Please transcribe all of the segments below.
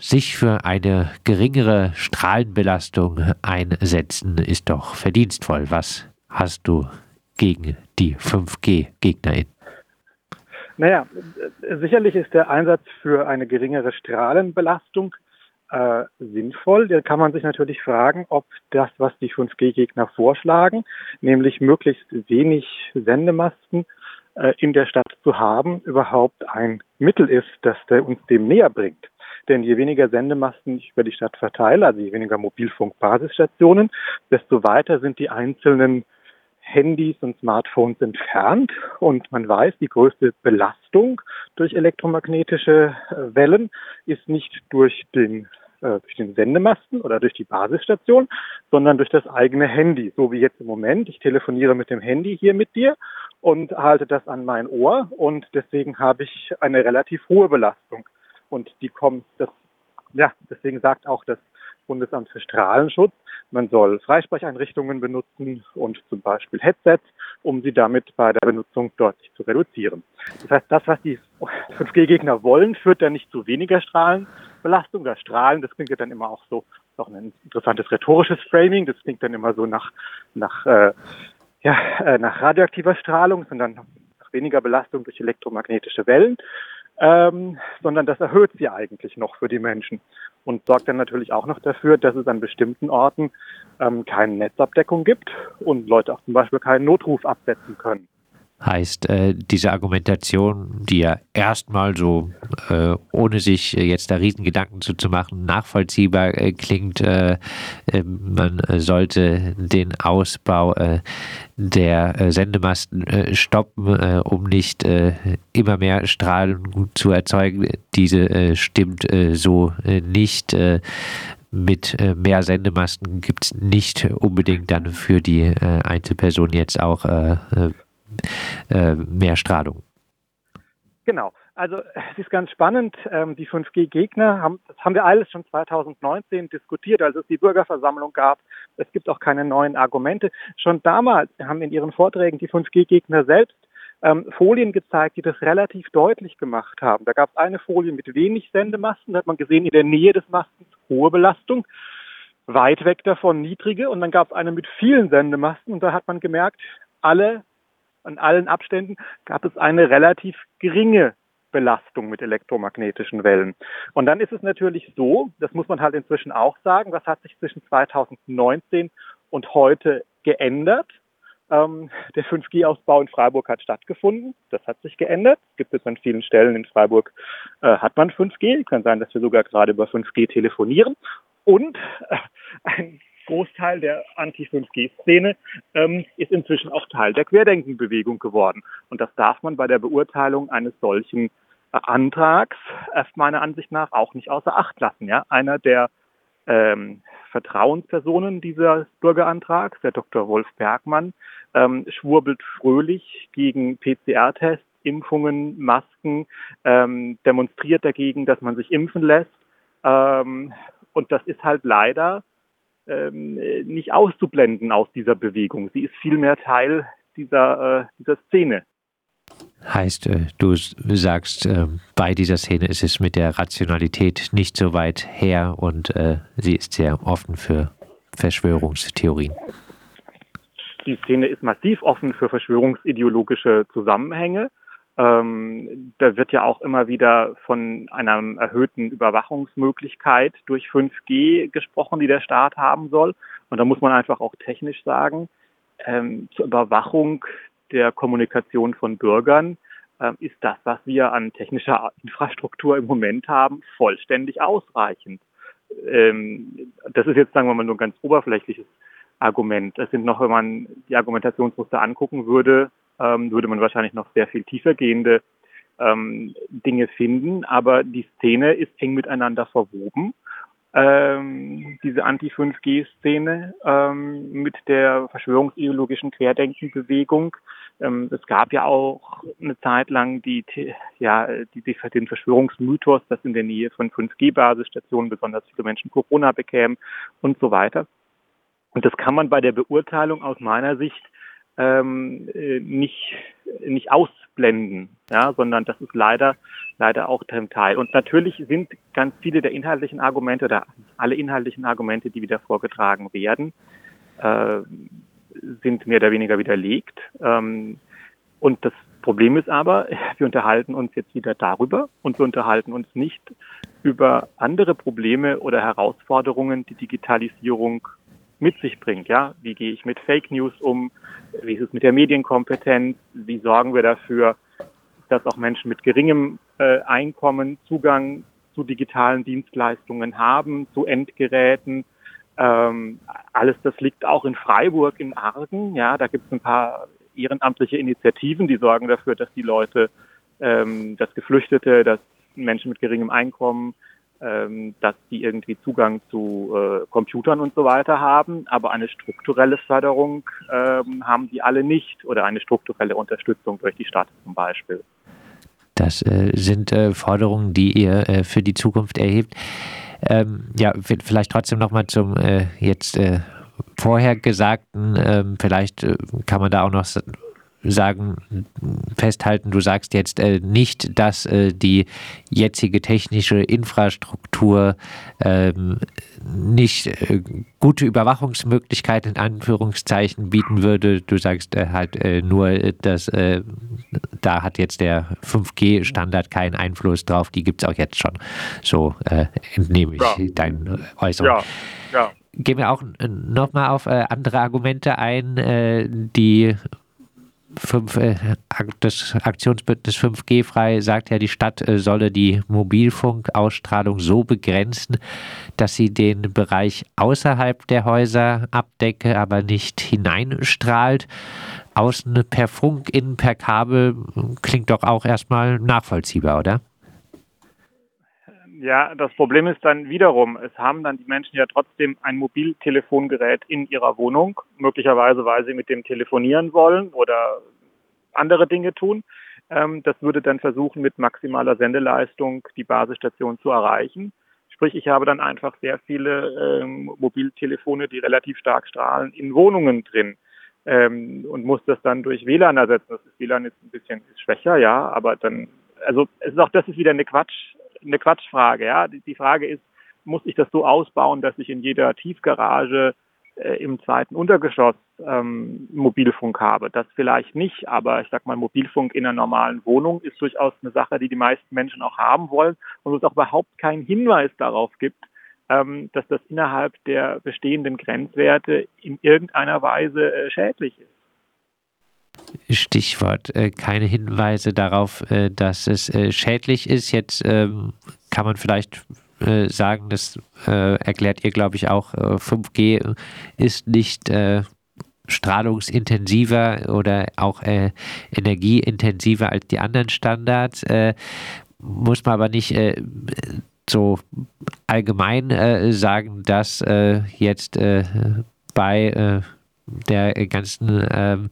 sich für eine geringere Strahlenbelastung einsetzen, ist doch verdienstvoll. Was hast du gegen die 5G-GegnerInnen? Naja, sicherlich ist der Einsatz für eine geringere Strahlenbelastung äh, sinnvoll. Da kann man sich natürlich fragen, ob das, was die 5G-Gegner vorschlagen, nämlich möglichst wenig Sendemasten äh, in der Stadt zu haben, überhaupt ein Mittel ist, das uns dem näher bringt. Denn je weniger Sendemasten ich über die Stadt verteile, also je weniger Mobilfunkbasisstationen, desto weiter sind die einzelnen Handys und Smartphones entfernt. Und man weiß, die größte Belastung durch elektromagnetische äh, Wellen ist nicht durch den äh, durch den Sendemasten oder durch die Basisstation, sondern durch das eigene Handy. So wie jetzt im Moment. Ich telefoniere mit dem Handy hier mit dir und halte das an mein Ohr und deswegen habe ich eine relativ hohe Belastung. Und die kommt, das, ja, deswegen sagt auch das Bundesamt für Strahlenschutz, man soll Freisprecheinrichtungen benutzen und zum Beispiel Headsets, um sie damit bei der Benutzung deutlich zu reduzieren. Das heißt, das, was die 5G-Gegner wollen, führt dann nicht zu weniger Strahlenbelastung oder Strahlen. Das klingt ja dann immer auch so, auch ein interessantes rhetorisches Framing. Das klingt dann immer so nach, nach, äh, ja, äh, nach radioaktiver Strahlung, sondern nach weniger Belastung durch elektromagnetische Wellen ähm, sondern das erhöht sie eigentlich noch für die Menschen und sorgt dann natürlich auch noch dafür, dass es an bestimmten Orten ähm, keine Netzabdeckung gibt und Leute auch zum Beispiel keinen Notruf absetzen können heißt äh, diese Argumentation, die ja erstmal so, äh, ohne sich jetzt da riesen Gedanken zu, zu machen, nachvollziehbar äh, klingt, äh, äh, man sollte den Ausbau äh, der Sendemasten stoppen, um nicht immer mehr Strahlen zu erzeugen. Diese stimmt so nicht mit äh, mehr Sendemasten gibt es nicht unbedingt dann für die äh, Einzelperson jetzt auch äh, mehr Strahlung. Genau. Also es ist ganz spannend. Ähm, die 5G-Gegner haben, das haben wir alles schon 2019 diskutiert, als es die Bürgerversammlung gab. Es gibt auch keine neuen Argumente. Schon damals haben in ihren Vorträgen die 5G-Gegner selbst ähm, Folien gezeigt, die das relativ deutlich gemacht haben. Da gab es eine Folie mit wenig Sendemasten, da hat man gesehen, in der Nähe des Mastens hohe Belastung, weit weg davon niedrige. Und dann gab es eine mit vielen Sendemasten und da hat man gemerkt, alle an allen Abständen gab es eine relativ geringe Belastung mit elektromagnetischen Wellen. Und dann ist es natürlich so, das muss man halt inzwischen auch sagen, was hat sich zwischen 2019 und heute geändert? Ähm, der 5G-Ausbau in Freiburg hat stattgefunden. Das hat sich geändert. Gibt es an vielen Stellen in Freiburg, äh, hat man 5G. Kann sein, dass wir sogar gerade über 5G telefonieren. Und äh, ein Großteil der Anti-5G-Szene ähm, ist inzwischen auch Teil der Querdenkenbewegung geworden. Und das darf man bei der Beurteilung eines solchen äh, Antrags äh, meiner Ansicht nach auch nicht außer Acht lassen. Ja? Einer der ähm, Vertrauenspersonen dieses Bürgerantrags, der Dr. Wolf Bergmann, ähm, schwurbelt fröhlich gegen PCR-Tests, Impfungen, Masken, ähm, demonstriert dagegen, dass man sich impfen lässt. Ähm, und das ist halt leider ähm, nicht auszublenden aus dieser Bewegung. Sie ist vielmehr Teil dieser, äh, dieser Szene. Heißt, äh, du sagst, äh, bei dieser Szene ist es mit der Rationalität nicht so weit her und äh, sie ist sehr offen für Verschwörungstheorien. Die Szene ist massiv offen für verschwörungsideologische Zusammenhänge. Ähm, da wird ja auch immer wieder von einer erhöhten Überwachungsmöglichkeit durch 5G gesprochen, die der Staat haben soll. Und da muss man einfach auch technisch sagen, ähm, zur Überwachung der Kommunikation von Bürgern äh, ist das, was wir an technischer Infrastruktur im Moment haben, vollständig ausreichend. Ähm, das ist jetzt, sagen wir mal, nur ein ganz oberflächliches Argument. Das sind noch, wenn man die Argumentationsmuster angucken würde, ähm, würde man wahrscheinlich noch sehr viel tiefergehende ähm, Dinge finden. Aber die Szene ist eng miteinander verwoben. Ähm, diese Anti-5G-Szene ähm, mit der verschwörungsideologischen Querdenkenbewegung. Ähm, es gab ja auch eine Zeit lang die, ja, die, die, den Verschwörungsmythos, dass in der Nähe von 5G-Basisstationen besonders viele Menschen Corona bekämen und so weiter. Und das kann man bei der Beurteilung aus meiner Sicht ähm, äh, nicht, nicht ausblenden ja, sondern das ist leider, leider auch ein Teil. Und natürlich sind ganz viele der inhaltlichen Argumente oder alle inhaltlichen Argumente, die wieder vorgetragen werden, äh, sind mehr oder weniger widerlegt. Ähm, und das Problem ist aber, wir unterhalten uns jetzt wieder darüber und wir unterhalten uns nicht über andere Probleme oder Herausforderungen, die Digitalisierung mit sich bringt. Ja, wie gehe ich mit Fake News um? Wie ist es mit der Medienkompetenz? Wie sorgen wir dafür, dass auch Menschen mit geringem äh, Einkommen Zugang zu digitalen Dienstleistungen haben, zu Endgeräten? Ähm, alles das liegt auch in Freiburg im Argen. Ja, da gibt es ein paar ehrenamtliche Initiativen, die sorgen dafür, dass die Leute, ähm, dass Geflüchtete, dass Menschen mit geringem Einkommen ähm, dass die irgendwie Zugang zu äh, Computern und so weiter haben, aber eine strukturelle Förderung ähm, haben die alle nicht oder eine strukturelle Unterstützung durch die Stadt zum Beispiel. Das äh, sind äh, Forderungen, die ihr äh, für die Zukunft erhebt. Ähm, ja, vielleicht trotzdem nochmal zum äh, jetzt äh, vorher Gesagten. Ähm, vielleicht kann man da auch noch sagen, festhalten, du sagst jetzt äh, nicht, dass äh, die jetzige technische Infrastruktur ähm, nicht äh, gute Überwachungsmöglichkeiten in Anführungszeichen bieten würde. Du sagst äh, halt äh, nur, dass äh, da hat jetzt der 5G-Standard keinen Einfluss drauf. Die gibt es auch jetzt schon. So entnehme ich ja. deine Äußerung. Ja. Ja. Gehen wir auch nochmal auf andere Argumente ein, die 5, äh, das Aktionsbündnis 5G frei sagt ja, die Stadt äh, solle die Mobilfunkausstrahlung so begrenzen, dass sie den Bereich außerhalb der Häuser abdecke, aber nicht hineinstrahlt. Außen per Funk, innen per Kabel klingt doch auch erstmal nachvollziehbar, oder? Ja, das Problem ist dann wiederum, es haben dann die Menschen ja trotzdem ein Mobiltelefongerät in ihrer Wohnung, möglicherweise weil sie mit dem telefonieren wollen oder andere Dinge tun. Ähm, das würde dann versuchen, mit maximaler Sendeleistung die Basisstation zu erreichen. Sprich, ich habe dann einfach sehr viele ähm, Mobiltelefone, die relativ stark strahlen, in Wohnungen drin ähm, und muss das dann durch WLAN ersetzen. Das ist, WLAN ist ein bisschen schwächer, ja, aber dann, also es ist auch das ist wieder eine Quatsch, eine Quatschfrage. Ja, die, Frage ist, muss ich das so ausbauen, dass ich in jeder Tiefgarage äh, im zweiten Untergeschoss ähm, Mobilfunk habe? Das vielleicht nicht, aber ich sag mal, Mobilfunk in einer normalen Wohnung ist durchaus eine Sache, die die meisten Menschen auch haben wollen und es auch überhaupt keinen Hinweis darauf gibt, ähm, dass das innerhalb der bestehenden Grenzwerte in irgendeiner Weise äh, schädlich ist. Stichwort, äh, keine Hinweise darauf, äh, dass es äh, schädlich ist. Jetzt ähm, kann man vielleicht äh, sagen, das äh, erklärt ihr, glaube ich, auch, 5G äh, ist nicht strahlungsintensiver oder auch energieintensiver als die anderen Standards. muss man aber nicht so allgemein sagen, dass jetzt bei der ganzen ähm,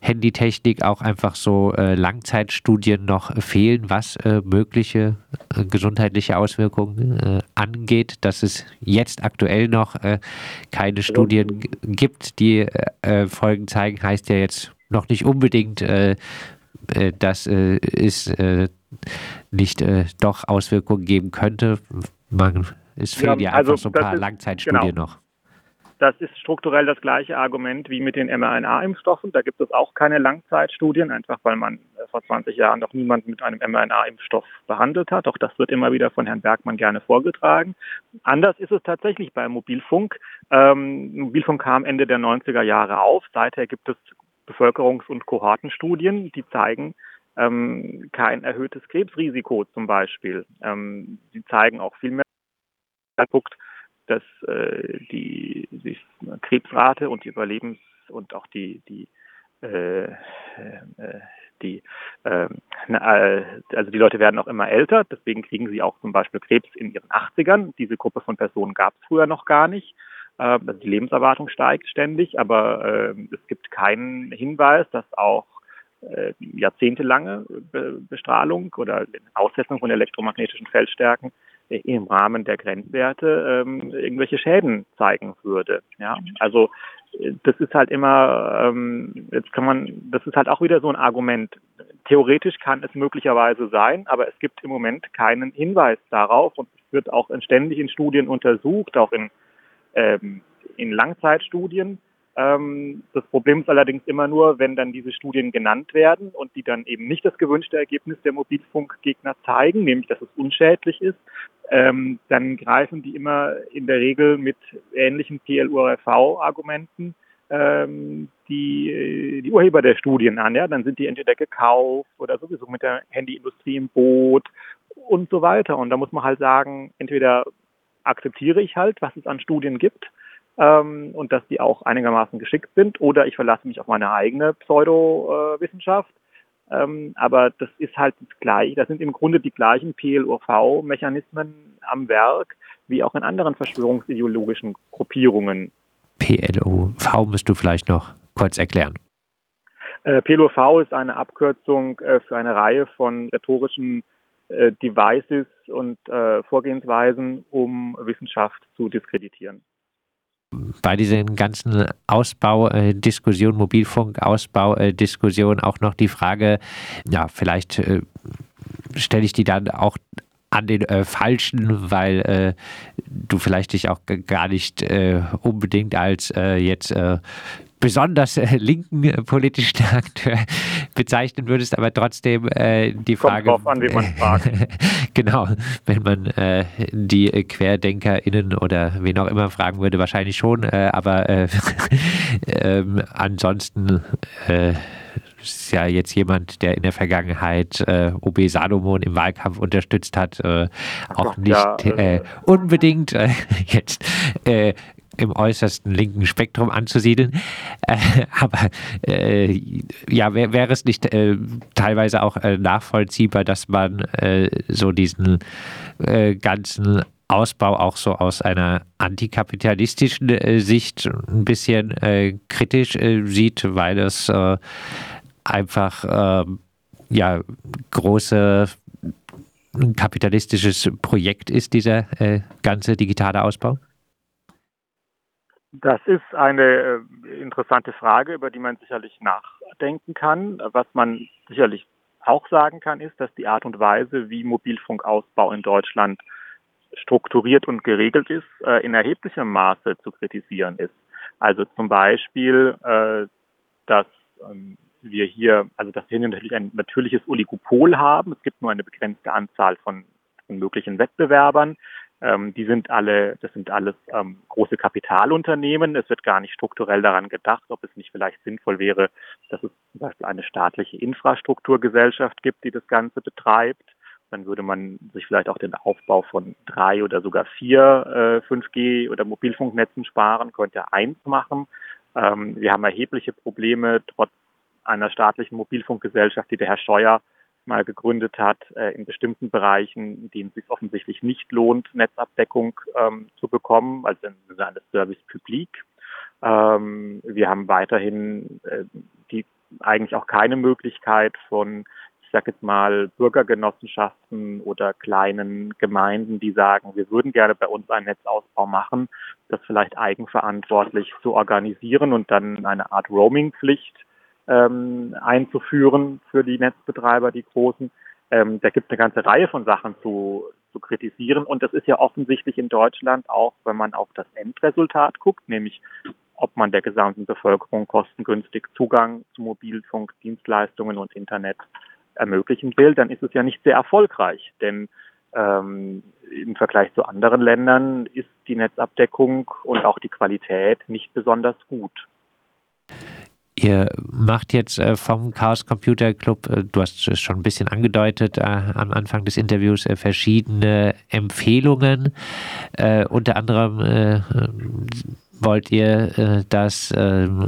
Handytechnik auch einfach so äh, Langzeitstudien noch fehlen, was äh, mögliche äh, gesundheitliche Auswirkungen äh, angeht, dass es jetzt aktuell noch äh, keine Studien gibt, die äh, Folgen zeigen, heißt ja jetzt noch nicht unbedingt, dass es nicht doch Auswirkungen geben könnte. Man, es fehlen ja, ja also einfach so ein paar ist, Langzeitstudien genau. noch. Das ist strukturell das gleiche Argument wie mit den mRNA-Impfstoffen. Da gibt es auch keine Langzeitstudien, einfach weil man äh, vor 20 Jahren noch niemanden mit einem mRNA-Impfstoff behandelt hat. Auch das wird immer wieder von Herrn Bergmann gerne vorgetragen. Anders ist es tatsächlich beim Mobilfunk. Ähm, Mobilfunk kam Ende der 90er Jahre auf. Seither gibt es Bevölkerungs- und Kohortenstudien, die zeigen, ähm, kein erhöhtes Krebsrisiko zum Beispiel. Ähm, die zeigen auch viel mehr dass äh, die, die Krebsrate und die Überlebens- und auch die, die äh, äh, die, ähm, äh, also die Leute werden auch immer älter, deswegen kriegen sie auch zum Beispiel Krebs in ihren 80ern. Diese Gruppe von Personen gab es früher noch gar nicht. Äh, also die Lebenserwartung steigt ständig, aber äh, es gibt keinen Hinweis, dass auch äh, jahrzehntelange Be Bestrahlung oder Aussetzung von elektromagnetischen Feldstärken im Rahmen der Grenzwerte ähm, irgendwelche Schäden zeigen würde. Ja, also das ist halt immer, ähm, jetzt kann man, das ist halt auch wieder so ein Argument. Theoretisch kann es möglicherweise sein, aber es gibt im Moment keinen Hinweis darauf und es wird auch ständig in Studien untersucht, auch in, ähm, in Langzeitstudien. Ähm, das Problem ist allerdings immer nur, wenn dann diese Studien genannt werden und die dann eben nicht das gewünschte Ergebnis der Mobilfunkgegner zeigen, nämlich dass es unschädlich ist, ähm, dann greifen die immer in der Regel mit ähnlichen PLURV-Argumenten ähm, die, die Urheber der Studien an. Ja? Dann sind die entweder gekauft oder sowieso mit der Handyindustrie im Boot und so weiter. Und da muss man halt sagen, entweder akzeptiere ich halt, was es an Studien gibt, ähm, und dass die auch einigermaßen geschickt sind oder ich verlasse mich auf meine eigene Pseudowissenschaft. Ähm, aber das ist halt das gleiche. Das sind im Grunde die gleichen PLOV-Mechanismen am Werk wie auch in anderen verschwörungsideologischen Gruppierungen. PLOV musst du vielleicht noch kurz erklären. Äh, PLOV ist eine Abkürzung äh, für eine Reihe von rhetorischen äh, Devices und äh, Vorgehensweisen, um Wissenschaft zu diskreditieren bei diesen ganzen Ausbaudiskussionen, äh, Mobilfunkausbaudiskussionen auch noch die Frage, ja, vielleicht äh, stelle ich die dann auch an den äh, Falschen, weil äh, du vielleicht dich auch gar nicht äh, unbedingt als äh, jetzt besonders äh, linken äh, politischen Akteur bezeichnen würdest, aber trotzdem äh, die Frage. Kommt drauf an, wie man fragt. genau, wenn man äh, die QuerdenkerInnen oder wen auch immer fragen würde, wahrscheinlich schon, äh, aber äh, ähm, ansonsten ist ja jetzt jemand, der in der Vergangenheit äh, OB Salomon im Wahlkampf unterstützt hat, äh, auch nicht ja, äh, unbedingt jetzt im äußersten linken Spektrum anzusiedeln. Äh, aber äh, ja, wäre wär es nicht äh, teilweise auch äh, nachvollziehbar, dass man äh, so diesen äh, ganzen Ausbau auch so aus einer antikapitalistischen Sicht ein bisschen kritisch sieht, weil es einfach ja große kapitalistisches Projekt ist, dieser ganze digitale Ausbau? Das ist eine äh, interessante Frage, über die man sicherlich nachdenken kann. Was man sicherlich auch sagen kann, ist, dass die Art und Weise, wie Mobilfunkausbau in Deutschland strukturiert und geregelt ist, äh, in erheblichem Maße zu kritisieren ist. Also zum Beispiel, äh, dass ähm, wir hier, also dass wir natürlich ein natürliches Oligopol haben. Es gibt nur eine begrenzte Anzahl von möglichen Wettbewerbern. Ähm, die sind alle, das sind alles ähm, große Kapitalunternehmen. Es wird gar nicht strukturell daran gedacht, ob es nicht vielleicht sinnvoll wäre, dass es zum Beispiel eine staatliche Infrastrukturgesellschaft gibt, die das Ganze betreibt. Dann würde man sich vielleicht auch den Aufbau von drei oder sogar vier äh, 5G oder Mobilfunknetzen sparen, könnte eins machen. Ähm, wir haben erhebliche Probleme trotz einer staatlichen Mobilfunkgesellschaft, die der Herr Scheuer mal gegründet hat, äh, in bestimmten Bereichen, in denen es sich offensichtlich nicht lohnt, Netzabdeckung ähm, zu bekommen, also im Sinne Service Public. Ähm, wir haben weiterhin äh, die eigentlich auch keine Möglichkeit von, ich sage jetzt mal, Bürgergenossenschaften oder kleinen Gemeinden, die sagen, wir würden gerne bei uns einen Netzausbau machen, das vielleicht eigenverantwortlich zu organisieren und dann eine Art Roaming-Pflicht ähm, einzuführen für die Netzbetreiber, die großen. Ähm, da gibt es eine ganze Reihe von Sachen zu, zu kritisieren. Und das ist ja offensichtlich in Deutschland auch, wenn man auf das Endresultat guckt, nämlich ob man der gesamten Bevölkerung kostengünstig Zugang zu Mobilfunkdienstleistungen und Internet ermöglichen will, dann ist es ja nicht sehr erfolgreich. Denn ähm, im Vergleich zu anderen Ländern ist die Netzabdeckung und auch die Qualität nicht besonders gut. Ihr macht jetzt äh, vom Chaos Computer Club, äh, du hast es schon ein bisschen angedeutet äh, am Anfang des Interviews, verschiedene Empfehlungen. Unter anderem wollt ihr, dass ähm,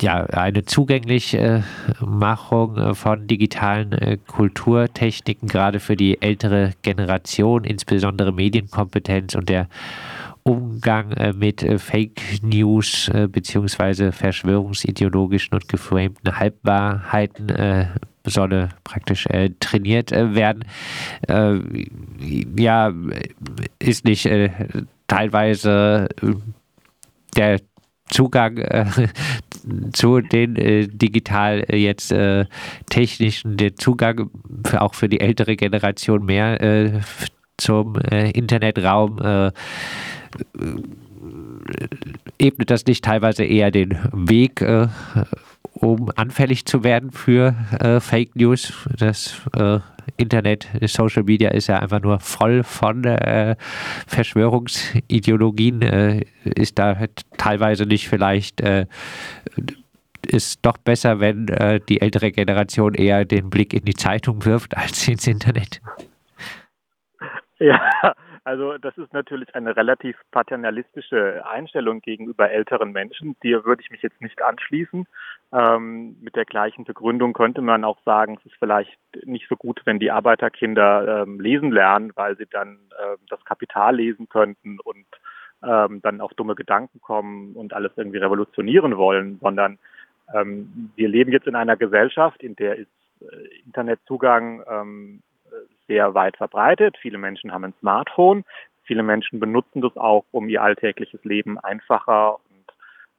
ja, eine zugängliche Machung von digitalen Kulturtechniken, gerade für die ältere Generation, insbesondere Medienkompetenz und der Umgang äh, mit äh, Fake News äh, beziehungsweise verschwörungsideologischen und geframten Halbwahrheiten solle praktisch trainiert werden. Ja, ist nicht teilweise der Zugang zu den digital jetzt technischen, der Zugang für, auch für die ältere Generation mehr zum Internetraum ebnet das nicht teilweise eher den Weg um anfällig zu werden für äh, Fake News. Das äh, Internet, Social Media ist ja einfach nur voll von äh, Verschwörungsideologien. Äh, ist da halt teilweise nicht vielleicht äh, ist doch besser, wenn äh, die ältere Generation eher den Blick in die Zeitung wirft als ins Internet. Ja, also das ist natürlich eine relativ paternalistische Einstellung gegenüber älteren Menschen. Die würde ich mich jetzt nicht anschließen. Ähm, mit der gleichen Begründung könnte man auch sagen, es ist vielleicht nicht so gut, wenn die Arbeiterkinder ähm, lesen lernen, weil sie dann äh, das Kapital lesen könnten und ähm, dann auf dumme Gedanken kommen und alles irgendwie revolutionieren wollen, sondern ähm, wir leben jetzt in einer Gesellschaft, in der ist äh, Internetzugang ähm, sehr weit verbreitet. Viele Menschen haben ein Smartphone. Viele Menschen benutzen das auch, um ihr alltägliches Leben einfacher und,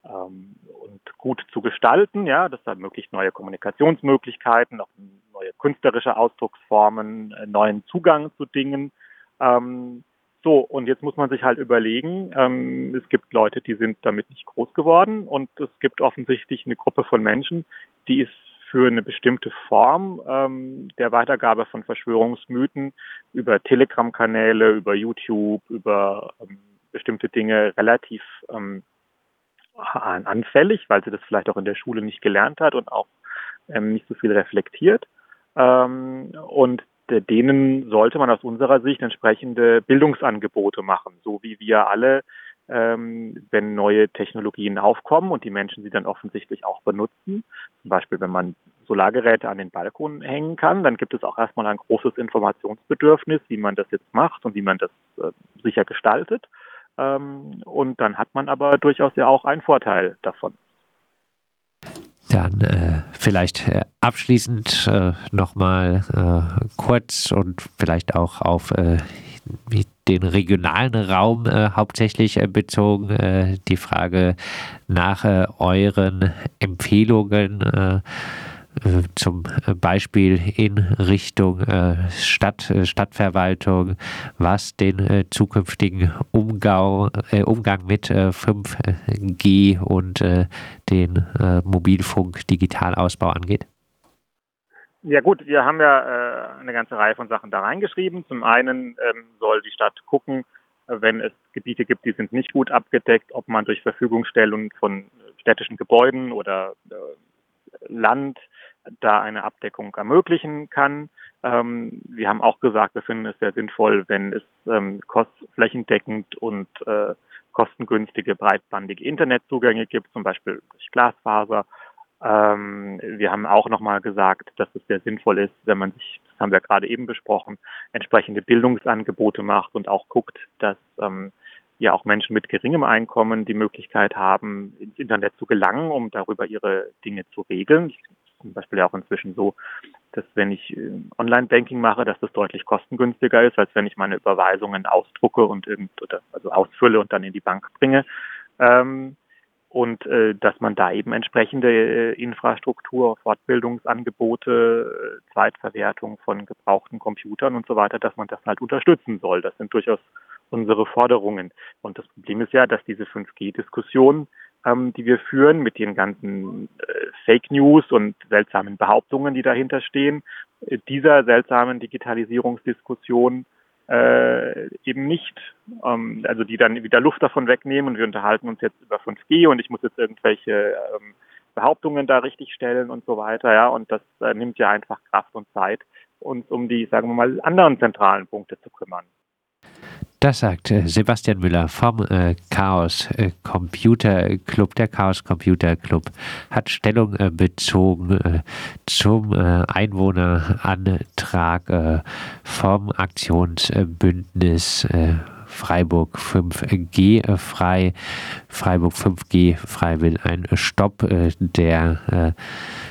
ähm, und gut zu gestalten. Ja, das ermöglicht neue Kommunikationsmöglichkeiten, auch neue künstlerische Ausdrucksformen, äh, neuen Zugang zu Dingen. Ähm, so, und jetzt muss man sich halt überlegen, ähm, es gibt Leute, die sind damit nicht groß geworden und es gibt offensichtlich eine Gruppe von Menschen, die ist für eine bestimmte Form ähm, der Weitergabe von Verschwörungsmythen über Telegram-Kanäle, über YouTube, über ähm, bestimmte Dinge relativ ähm, anfällig, weil sie das vielleicht auch in der Schule nicht gelernt hat und auch ähm, nicht so viel reflektiert. Ähm, und denen sollte man aus unserer Sicht entsprechende Bildungsangebote machen, so wie wir alle ähm, wenn neue Technologien aufkommen und die Menschen sie dann offensichtlich auch benutzen. Zum Beispiel, wenn man Solargeräte an den Balkon hängen kann, dann gibt es auch erstmal ein großes Informationsbedürfnis, wie man das jetzt macht und wie man das äh, sicher gestaltet. Ähm, und dann hat man aber durchaus ja auch einen Vorteil davon. Dann äh, vielleicht äh, abschließend äh, nochmal äh, kurz und vielleicht auch auf äh, den regionalen Raum äh, hauptsächlich äh, bezogen. Äh, die Frage nach äh, euren Empfehlungen äh, äh, zum Beispiel in Richtung Stadt, Stadtverwaltung, was den zukünftigen Umgang, Umgang mit 5G und den Mobilfunk-Digitalausbau angeht? Ja gut, wir haben ja äh, eine ganze Reihe von Sachen da reingeschrieben. Zum einen ähm, soll die Stadt gucken, wenn es Gebiete gibt, die sind nicht gut abgedeckt, ob man durch Verfügungstellung von städtischen Gebäuden oder äh, Land da eine Abdeckung ermöglichen kann. Ähm, wir haben auch gesagt, wir finden es sehr sinnvoll, wenn es ähm, kost flächendeckend und äh, kostengünstige breitbandige Internetzugänge gibt, zum Beispiel durch Glasfaser ähm, wir haben auch nochmal gesagt, dass es sehr sinnvoll ist, wenn man sich, das haben wir gerade eben besprochen, entsprechende Bildungsangebote macht und auch guckt, dass ähm, ja auch Menschen mit geringem Einkommen die Möglichkeit haben, ins Internet zu gelangen, um darüber ihre Dinge zu regeln. Zum Beispiel auch inzwischen so, dass wenn ich äh, Online-Banking mache, dass das deutlich kostengünstiger ist, als wenn ich meine Überweisungen ausdrucke und irgend oder also ausfülle und dann in die Bank bringe. Ähm, und äh, dass man da eben entsprechende äh, Infrastruktur, Fortbildungsangebote, äh, Zweitverwertung von gebrauchten Computern und so weiter, dass man das halt unterstützen soll. Das sind durchaus unsere Forderungen. Und das Problem ist ja, dass diese 5G-Diskussion, ähm, die wir führen mit den ganzen äh, Fake News und seltsamen Behauptungen, die dahinter stehen, äh, dieser seltsamen Digitalisierungsdiskussion äh, eben nicht, ähm, also die dann wieder Luft davon wegnehmen und wir unterhalten uns jetzt über 5G und ich muss jetzt irgendwelche ähm, Behauptungen da richtig stellen und so weiter, ja, und das äh, nimmt ja einfach Kraft und Zeit, uns um die, sagen wir mal, anderen zentralen Punkte zu kümmern. Das sagt äh, Sebastian Müller vom äh, Chaos äh, Computer Club. Der Chaos Computer Club hat Stellung bezogen zum Einwohnerantrag vom Aktionsbündnis Freiburg 5G frei. Freiburg 5G frei will ein Stopp der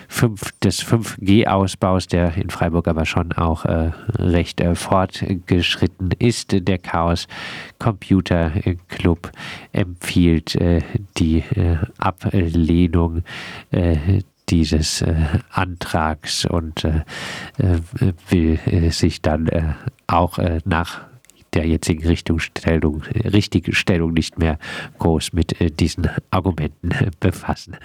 5, des 5G-Ausbaus, der in Freiburg aber schon auch äh, recht äh, fortgeschritten ist. Der Chaos Computer Club empfiehlt äh, die äh, Ablehnung äh, dieses äh, Antrags und will sich dann auch nach der jetzigen Richtungsstellung, Richtigstellung nicht mehr groß mit diesen Argumenten befassen.